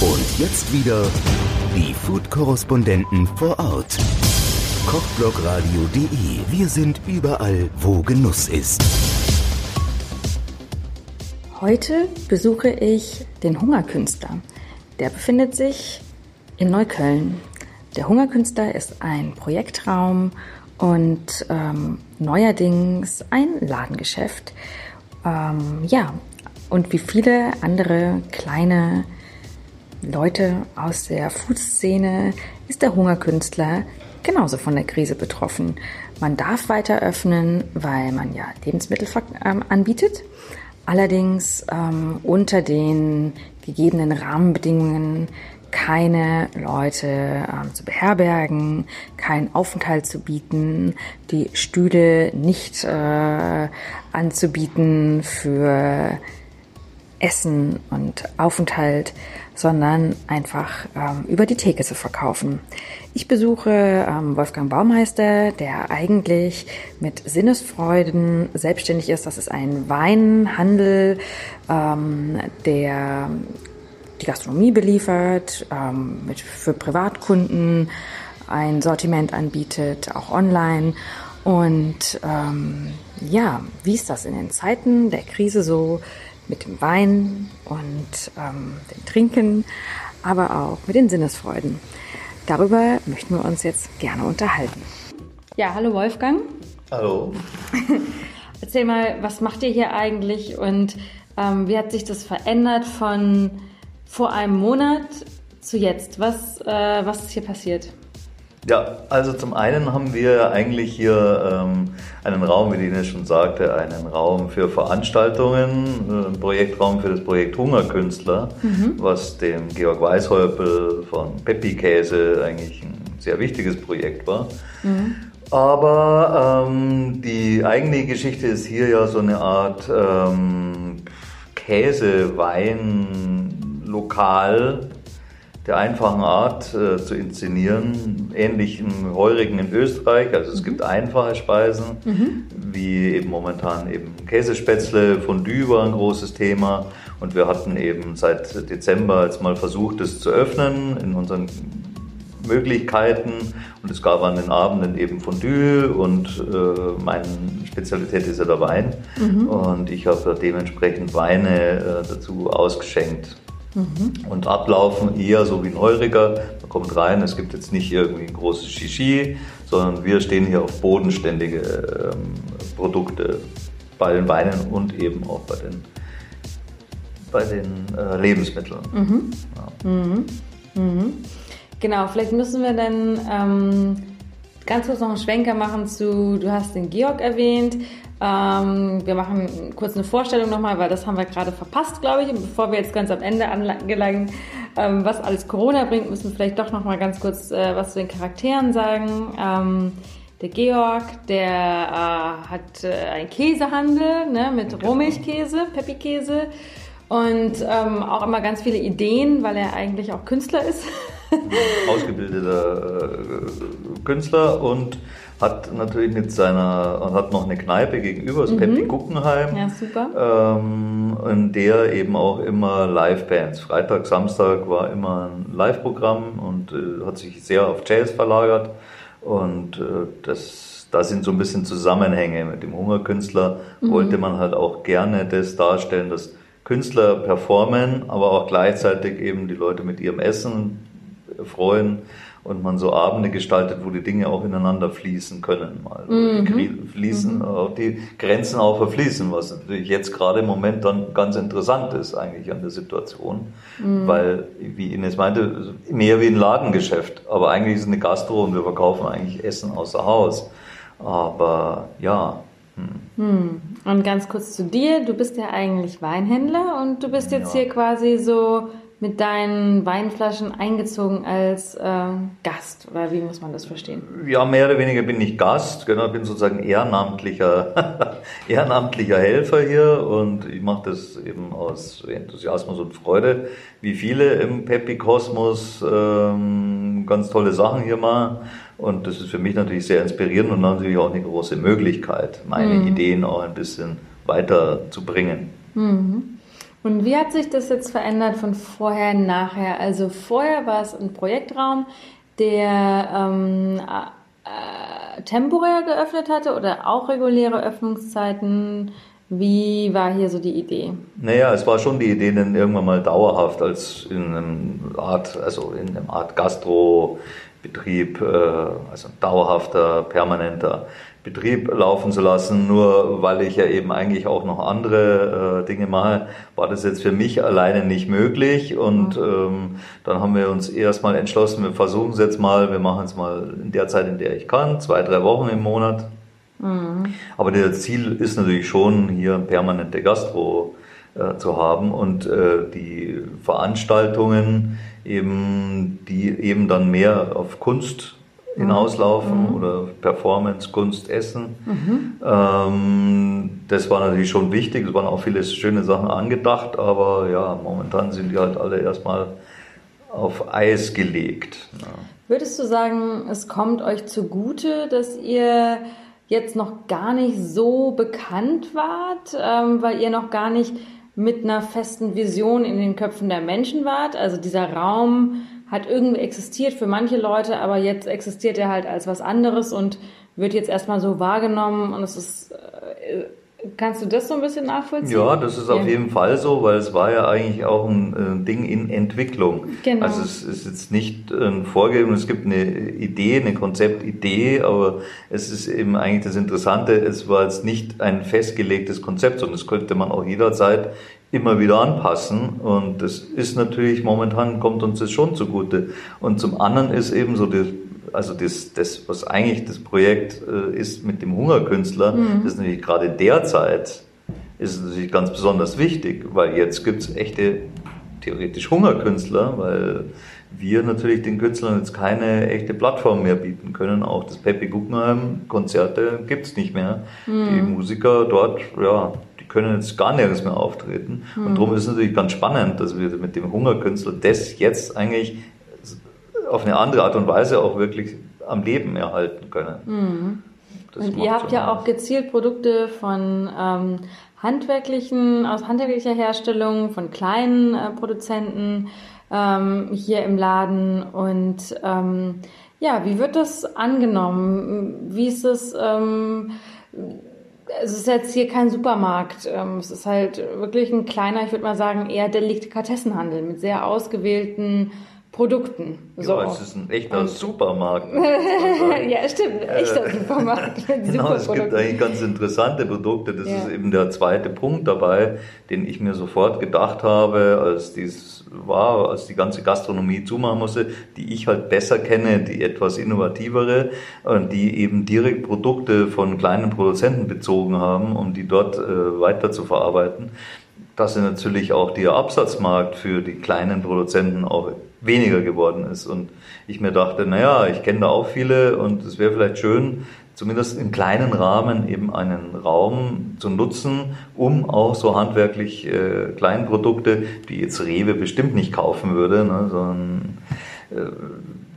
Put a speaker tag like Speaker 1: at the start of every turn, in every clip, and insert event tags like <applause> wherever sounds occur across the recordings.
Speaker 1: Und jetzt wieder die Food-Korrespondenten vor Ort. Kochblogradio.de. Wir sind überall, wo Genuss ist.
Speaker 2: Heute besuche ich den Hungerkünstler. Der befindet sich in Neukölln. Der Hungerkünstler ist ein Projektraum und ähm, neuerdings ein Ladengeschäft. Ähm, ja, und wie viele andere kleine Leute aus der Food-Szene ist der Hungerkünstler genauso von der Krise betroffen. Man darf weiter öffnen, weil man ja Lebensmittel ähm, anbietet. Allerdings ähm, unter den gegebenen Rahmenbedingungen keine Leute ähm, zu beherbergen, keinen Aufenthalt zu bieten, die Stühle nicht äh, anzubieten für Essen und Aufenthalt, sondern einfach ähm, über die Theke zu verkaufen. Ich besuche ähm, Wolfgang Baumeister, der eigentlich mit Sinnesfreuden selbstständig ist. Das ist ein Weinhandel, ähm, der die Gastronomie beliefert, ähm, mit, für Privatkunden ein Sortiment anbietet, auch online. Und ähm, ja, wie ist das in den Zeiten der Krise so mit dem Wein und ähm, dem Trinken, aber auch mit den Sinnesfreuden? Darüber möchten wir uns jetzt gerne unterhalten. Ja, hallo Wolfgang.
Speaker 3: Hallo. <laughs>
Speaker 2: Erzähl mal, was macht ihr hier eigentlich und ähm, wie hat sich das verändert von vor einem Monat zu jetzt? Was, äh, was ist hier passiert?
Speaker 3: Ja, also zum einen haben wir eigentlich hier ähm, einen Raum, wie Dina schon sagte, einen Raum für Veranstaltungen, äh, ein Projektraum für das Projekt Hungerkünstler, mhm. was dem Georg Weishäupel von Peppi Käse eigentlich ein sehr wichtiges Projekt war. Mhm. Aber ähm, die eigentliche Geschichte ist hier ja so eine Art ähm, Käse-Wein-Lokal der einfachen Art äh, zu inszenieren, ähnlich im Heurigen in Österreich. Also es mhm. gibt einfache Speisen, mhm. wie eben momentan eben Käsespätzle, Fondue war ein großes Thema. Und wir hatten eben seit Dezember jetzt mal versucht, es zu öffnen in unseren Möglichkeiten. Und es gab an den Abenden eben Fondue und äh, meine Spezialität ist ja der Wein. Mhm. Und ich habe dementsprechend Weine äh, dazu ausgeschenkt. Mhm. Und ablaufen eher so wie ein Heuriger. Man kommt rein, es gibt jetzt nicht irgendwie ein großes Shishi, sondern wir stehen hier auf bodenständige ähm, Produkte bei den Weinen und eben auch bei den, bei den äh, Lebensmitteln.
Speaker 2: Mhm. Ja. Mhm. mhm. Genau, vielleicht müssen wir dann ähm, ganz kurz noch einen Schwenker machen zu, du hast den Georg erwähnt. Ähm, wir machen kurz eine Vorstellung nochmal, weil das haben wir gerade verpasst, glaube ich. Und bevor wir jetzt ganz am Ende angelangen, ähm, was alles Corona bringt, müssen wir vielleicht doch nochmal ganz kurz äh, was zu den Charakteren sagen. Ähm, der Georg, der äh, hat äh, einen Käsehandel ne, mit genau. Rohmilchkäse, Peppi-Käse und ähm, auch immer ganz viele Ideen, weil er eigentlich auch Künstler ist. <laughs> <laughs>
Speaker 3: Ausgebildeter äh, Künstler und hat natürlich mit seiner, hat noch eine Kneipe gegenüber, das mhm. Peppi Guggenheim.
Speaker 2: Ja, super. Ähm,
Speaker 3: in der eben auch immer Live-Bands. Freitag, Samstag war immer ein Live-Programm und äh, hat sich sehr auf Jazz verlagert. Und äh, das, da sind so ein bisschen Zusammenhänge mit dem Hungerkünstler. Mhm. Wollte man halt auch gerne das darstellen, dass Künstler performen, aber auch gleichzeitig eben die Leute mit ihrem Essen freuen und man so Abende gestaltet, wo die Dinge auch ineinander fließen können, mal mhm. die fließen, mhm. auch die Grenzen auch verfließen, was natürlich jetzt gerade im Moment dann ganz interessant ist eigentlich an der Situation, mhm. weil wie Ines meinte, mehr wie ein Ladengeschäft, aber eigentlich ist es eine Gastro und wir verkaufen eigentlich Essen außer Haus, aber ja.
Speaker 2: Hm. hm. Und ganz kurz zu dir, du bist ja eigentlich Weinhändler und du bist jetzt ja. hier quasi so mit deinen Weinflaschen eingezogen als äh, Gast oder wie muss man das verstehen?
Speaker 3: Ja, mehr oder weniger bin ich Gast, genau, bin sozusagen ehrenamtlicher, <laughs> ehrenamtlicher Helfer hier und ich mache das eben aus Enthusiasmus und Freude, wie viele im Pepi Kosmos ähm, ganz tolle Sachen hier machen und das ist für mich natürlich sehr inspirierend und natürlich auch eine große Möglichkeit, meine mhm. Ideen auch ein bisschen weiterzubringen.
Speaker 2: Mhm. Und wie hat sich das jetzt verändert von vorher nachher? Also vorher war es ein Projektraum, der ähm, äh, temporär geöffnet hatte oder auch reguläre Öffnungszeiten. Wie war hier so die Idee?
Speaker 3: Naja, es war schon die Idee, dann irgendwann mal dauerhaft als in einem Art, also in einem Art Gastrobetrieb, äh, also dauerhafter, permanenter Betrieb laufen zu lassen. Nur weil ich ja eben eigentlich auch noch andere äh, Dinge mache, war das jetzt für mich alleine nicht möglich. Und mhm. ähm, dann haben wir uns erstmal entschlossen, wir versuchen es jetzt mal, wir machen es mal in der Zeit, in der ich kann, zwei, drei Wochen im Monat. Mhm. Aber das Ziel ist natürlich schon, hier permanente Gastro äh, zu haben und äh, die Veranstaltungen eben, die eben dann mehr auf Kunst hinauslaufen mhm. oder Performance, Kunst, Essen. Mhm. Ähm, das war natürlich schon wichtig, es waren auch viele schöne Sachen angedacht, aber ja, momentan sind die halt alle erstmal auf Eis gelegt. Ja.
Speaker 2: Würdest du sagen, es kommt euch zugute, dass ihr jetzt noch gar nicht so bekannt wart, ähm, weil ihr noch gar nicht mit einer festen Vision in den Köpfen der Menschen wart? Also dieser Raum hat irgendwie existiert für manche Leute, aber jetzt existiert er halt als was anderes und wird jetzt erstmal so wahrgenommen und es ist, äh, kannst du das so ein bisschen nachvollziehen?
Speaker 3: Ja, das ist ja. auf jeden Fall so, weil es war ja eigentlich auch ein äh, Ding in Entwicklung. Genau. Also es ist jetzt nicht ein Vorgeben, es gibt eine Idee, eine Konzeptidee, aber es ist eben eigentlich das Interessante, es war jetzt nicht ein festgelegtes Konzept, sondern das könnte man auch jederzeit immer wieder anpassen. Und das ist natürlich momentan kommt uns das schon zugute. Und zum anderen ist eben so das, also das, das was eigentlich das Projekt äh, ist mit dem Hungerkünstler, mhm. das ist natürlich gerade derzeit ist natürlich ganz besonders wichtig, weil jetzt gibt es echte theoretisch Hungerkünstler, weil wir natürlich den Künstlern jetzt keine echte Plattform mehr bieten können. Auch das Pepe Guggenheim Konzerte gibt es nicht mehr. Mhm. Die Musiker dort, ja, können jetzt gar nirgends mehr auftreten. Mhm. Und darum ist es natürlich ganz spannend, dass wir mit dem Hungerkünstler das jetzt eigentlich auf eine andere Art und Weise auch wirklich am Leben erhalten können.
Speaker 2: Mhm. Und ihr habt ja auch gezielt Produkte von ähm, handwerklichen, aus handwerklicher Herstellung, von kleinen äh, Produzenten ähm, hier im Laden. Und ähm, ja, wie wird das angenommen? Wie ist es? Ähm, es ist jetzt hier kein Supermarkt. Ähm, es ist halt wirklich ein kleiner, ich würde mal sagen, eher Delikatessenhandel mit sehr ausgewählten Produkten.
Speaker 3: So. Ja, es ist ein echter und Supermarkt. <laughs>
Speaker 2: ja, stimmt, ein echter äh, Supermarkt. <laughs>
Speaker 3: genau, es gibt eigentlich ganz interessante Produkte. Das ja. ist eben der zweite Punkt dabei, den ich mir sofort gedacht habe, als dies war, als die ganze Gastronomie zumachen musste, die ich halt besser kenne, die etwas innovativere, und die eben direkt Produkte von kleinen Produzenten bezogen haben, um die dort äh, weiter zu verarbeiten dass natürlich auch der Absatzmarkt für die kleinen Produzenten auch weniger geworden ist. Und ich mir dachte, naja, ich kenne da auch viele und es wäre vielleicht schön, zumindest im kleinen Rahmen eben einen Raum zu nutzen, um auch so handwerklich äh, Kleinprodukte, die jetzt Rewe bestimmt nicht kaufen würde, ne, sondern äh,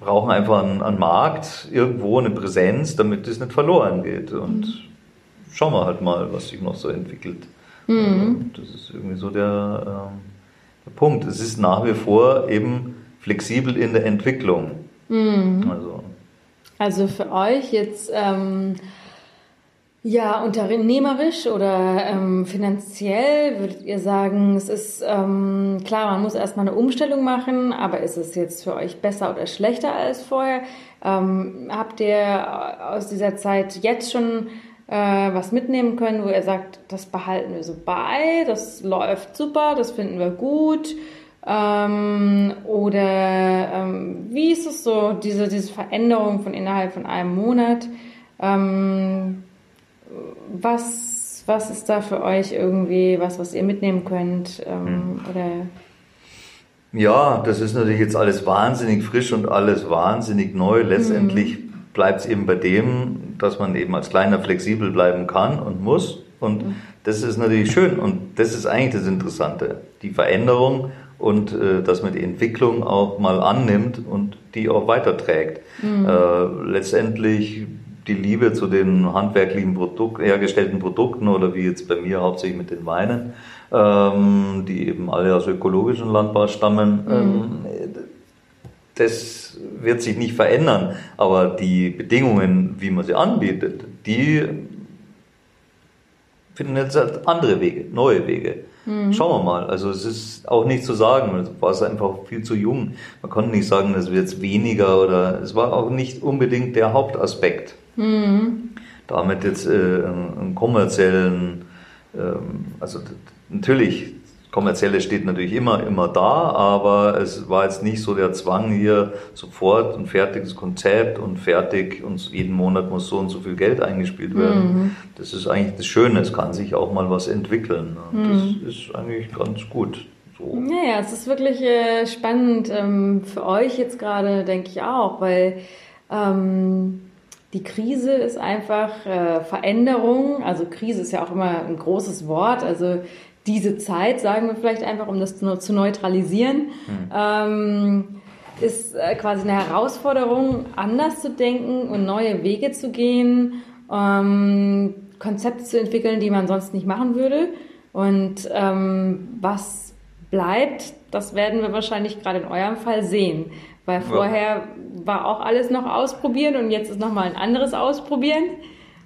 Speaker 3: brauchen einfach einen, einen, Markt, irgendwo eine Präsenz, damit es nicht verloren geht. Und mhm. schauen wir halt mal, was sich noch so entwickelt. Mhm. Das ist irgendwie so der, äh, der Punkt. Es ist nach wie vor eben flexibel in der Entwicklung.
Speaker 2: Mhm. Also. also für euch jetzt ähm, ja unternehmerisch oder ähm, finanziell würdet ihr sagen, es ist ähm, klar, man muss erstmal eine Umstellung machen, aber ist es jetzt für euch besser oder schlechter als vorher? Ähm, habt ihr aus dieser Zeit jetzt schon äh, was mitnehmen können, wo ihr sagt, das behalten wir so bei, das läuft super, das finden wir gut? Ähm, oder ähm, wie ist es so, diese, diese Veränderung von innerhalb von einem Monat? Ähm, was, was ist da für euch irgendwie was, was ihr mitnehmen könnt? Ähm, oder
Speaker 3: ja, das ist natürlich jetzt alles wahnsinnig frisch und alles wahnsinnig neu. Letztendlich mhm. bleibt es eben bei dem, dass man eben als Kleiner flexibel bleiben kann und muss. Und mhm. das ist natürlich schön und das ist eigentlich das Interessante. Die Veränderung und äh, dass man die Entwicklung auch mal annimmt und die auch weiterträgt. Mhm. Äh, letztendlich die Liebe zu den handwerklichen Produkt, hergestellten Produkten oder wie jetzt bei mir hauptsächlich mit den Weinen, ähm, die eben alle aus ökologischen Landbau stammen. Mhm. Ähm, das wird sich nicht verändern, aber die Bedingungen, wie man sie anbietet, die finden jetzt halt andere Wege, neue Wege. Mhm. Schauen wir mal. Also es ist auch nicht zu sagen, es war einfach viel zu jung. Man konnte nicht sagen, es wird jetzt weniger oder es war auch nicht unbedingt der Hauptaspekt. Mhm. Damit jetzt äh, einen kommerziellen, ähm, also natürlich kommerzielle steht natürlich immer, immer da, aber es war jetzt nicht so der Zwang hier sofort ein fertiges Konzept und fertig und jeden Monat muss so und so viel Geld eingespielt werden. Mhm. Das ist eigentlich das Schöne, es kann sich auch mal was entwickeln. Mhm. Das ist eigentlich ganz gut.
Speaker 2: So. Naja, es ist wirklich äh, spannend ähm, für euch jetzt gerade, denke ich auch, weil ähm, die Krise ist einfach äh, Veränderung. Also Krise ist ja auch immer ein großes Wort. Also diese Zeit, sagen wir vielleicht einfach, um das zu, neutralisieren, mhm. ähm, ist äh, quasi eine Herausforderung, anders zu denken und neue Wege zu gehen, ähm, Konzepte zu entwickeln, die man sonst nicht machen würde. Und ähm, was bleibt, das werden wir wahrscheinlich gerade in eurem Fall sehen. Weil vorher war auch alles noch ausprobieren und jetzt ist nochmal ein anderes Ausprobieren.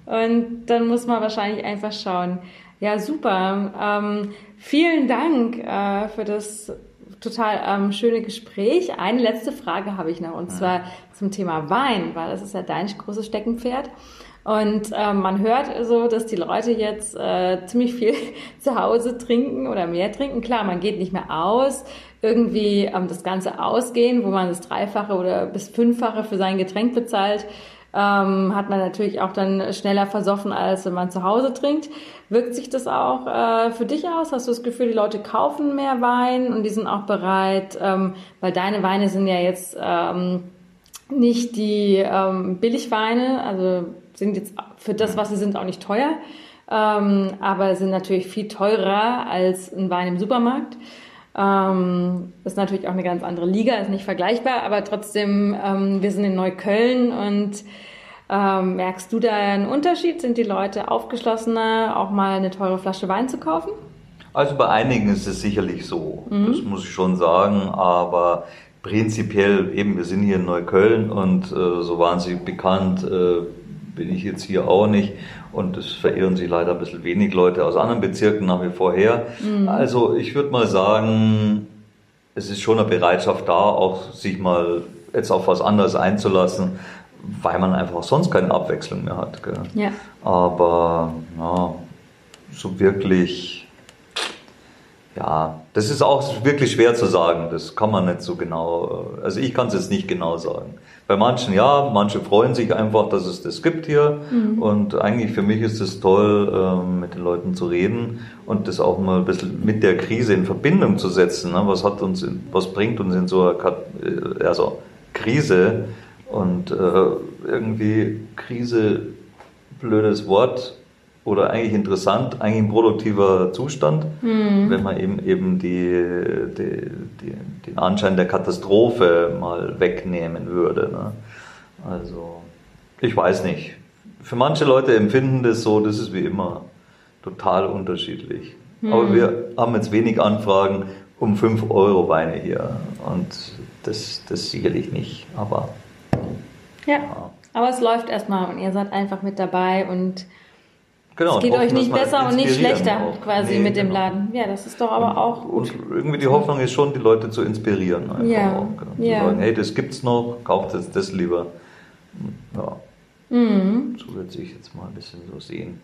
Speaker 2: Und dann muss man wahrscheinlich einfach schauen, ja, super. Ähm, vielen Dank äh, für das total ähm, schöne Gespräch. Eine letzte Frage habe ich noch und zwar zum Thema Wein, weil das ist ja dein großes Steckenpferd. Und äh, man hört so, dass die Leute jetzt äh, ziemlich viel <laughs> zu Hause trinken oder mehr trinken. Klar, man geht nicht mehr aus. Irgendwie ähm, das ganze Ausgehen, wo man das Dreifache oder bis Fünffache für sein Getränk bezahlt, ähm, hat man natürlich auch dann schneller versoffen, als wenn man zu Hause trinkt. Wirkt sich das auch äh, für dich aus? Hast du das Gefühl, die Leute kaufen mehr Wein und die sind auch bereit, ähm, weil deine Weine sind ja jetzt ähm, nicht die ähm, Billigweine, also sind jetzt für das, was sie sind, auch nicht teuer, ähm, aber sind natürlich viel teurer als ein Wein im Supermarkt. Ähm, ist natürlich auch eine ganz andere Liga, ist nicht vergleichbar, aber trotzdem, ähm, wir sind in Neukölln und ähm, merkst du da einen Unterschied? Sind die Leute aufgeschlossener, auch mal eine teure Flasche Wein zu kaufen?
Speaker 3: Also bei einigen ist es sicherlich so, mhm. das muss ich schon sagen, aber prinzipiell eben, wir sind hier in Neukölln und äh, so wahnsinnig bekannt äh, bin ich jetzt hier auch nicht. Und es verirren sich leider ein bisschen wenig Leute aus anderen Bezirken nach wie vor her. Mhm. Also ich würde mal sagen, es ist schon eine Bereitschaft da, auch sich mal jetzt auf was anderes einzulassen, weil man einfach sonst keine Abwechslung mehr hat. Gell? Ja. Aber ja, so wirklich, ja, das ist auch wirklich schwer zu sagen. Das kann man nicht so genau, also ich kann es jetzt nicht genau sagen. Bei manchen ja, manche freuen sich einfach, dass es das gibt hier. Mhm. Und eigentlich für mich ist es toll, ähm, mit den Leuten zu reden und das auch mal ein bisschen mit der Krise in Verbindung zu setzen. Ne? Was hat uns, was bringt uns in so einer äh, also Krise? Und äh, irgendwie Krise, blödes Wort, oder eigentlich interessant, eigentlich ein produktiver Zustand, mhm. wenn man eben, eben die, die, die, den Anschein der Katastrophe mal wegnehmen würde. Ne? Also, ich weiß nicht. Für manche Leute empfinden das so, das ist wie immer total unterschiedlich. Mhm. Aber wir haben jetzt wenig Anfragen um 5 Euro Weine hier und das, das sicherlich nicht, aber.
Speaker 2: Ja, ja. aber es läuft erstmal und ihr seid einfach mit dabei und Genau, es geht euch nicht besser und nicht schlechter auch. quasi nee, mit dem genau. Laden. Ja, das ist doch aber
Speaker 3: und,
Speaker 2: auch.
Speaker 3: Und irgendwie die Hoffnung ist schon, die Leute zu inspirieren. Einfach ja. auch. Genau. Ja. Zu sagen, hey, das gibt's noch, kauft jetzt das lieber. Ja. Mhm. So wird sich jetzt mal ein bisschen so sehen.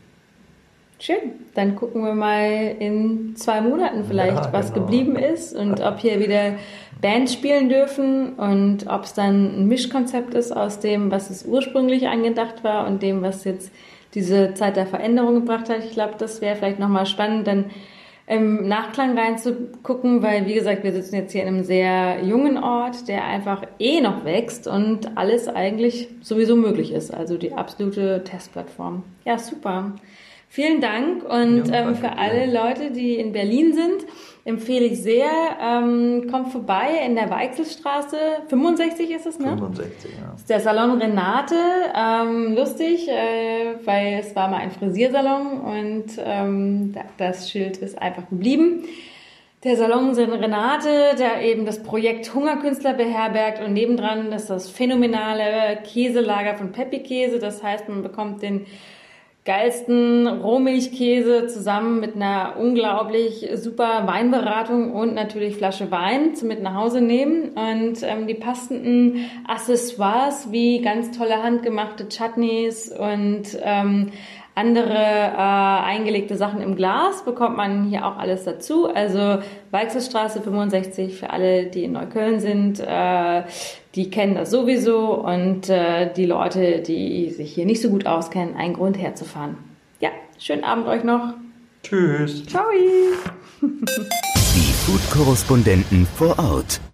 Speaker 2: Schön. Dann gucken wir mal in zwei Monaten vielleicht, ja, was genau. geblieben ist und ob hier wieder Bands spielen dürfen und ob es dann ein Mischkonzept ist aus dem, was es ursprünglich angedacht war und dem, was jetzt diese Zeit der Veränderung gebracht hat. Ich glaube, das wäre vielleicht nochmal spannend, dann im Nachklang reinzugucken, weil wie gesagt, wir sitzen jetzt hier in einem sehr jungen Ort, der einfach eh noch wächst und alles eigentlich sowieso möglich ist. Also die absolute Testplattform. Ja, super. Vielen Dank und ja, ähm, für alle Leute, die in Berlin sind, empfehle ich sehr. Ähm, kommt vorbei in der Weichselstraße, 65 ist es, ne?
Speaker 3: 65, ja.
Speaker 2: Ist der Salon Renate. Ähm, lustig, äh, weil es war mal ein Frisiersalon und ähm, das Schild ist einfach geblieben. Der Salon sind Renate, der eben das Projekt Hungerkünstler beherbergt und nebendran ist das phänomenale Käselager von Peppi Käse. Das heißt, man bekommt den geilsten Rohmilchkäse zusammen mit einer unglaublich super Weinberatung und natürlich Flasche Wein zum mit nach Hause nehmen. Und ähm, die passenden Accessoires wie ganz tolle handgemachte Chutneys und ähm, andere äh, eingelegte Sachen im Glas bekommt man hier auch alles dazu. Also Weichselstraße 65 für alle, die in Neukölln sind, äh, die kennen das sowieso und äh, die Leute, die sich hier nicht so gut auskennen, ein Grund herzufahren. Ja, schönen Abend euch noch.
Speaker 3: Tschüss.
Speaker 2: Ciao.
Speaker 1: Die Food-Korrespondenten vor Ort.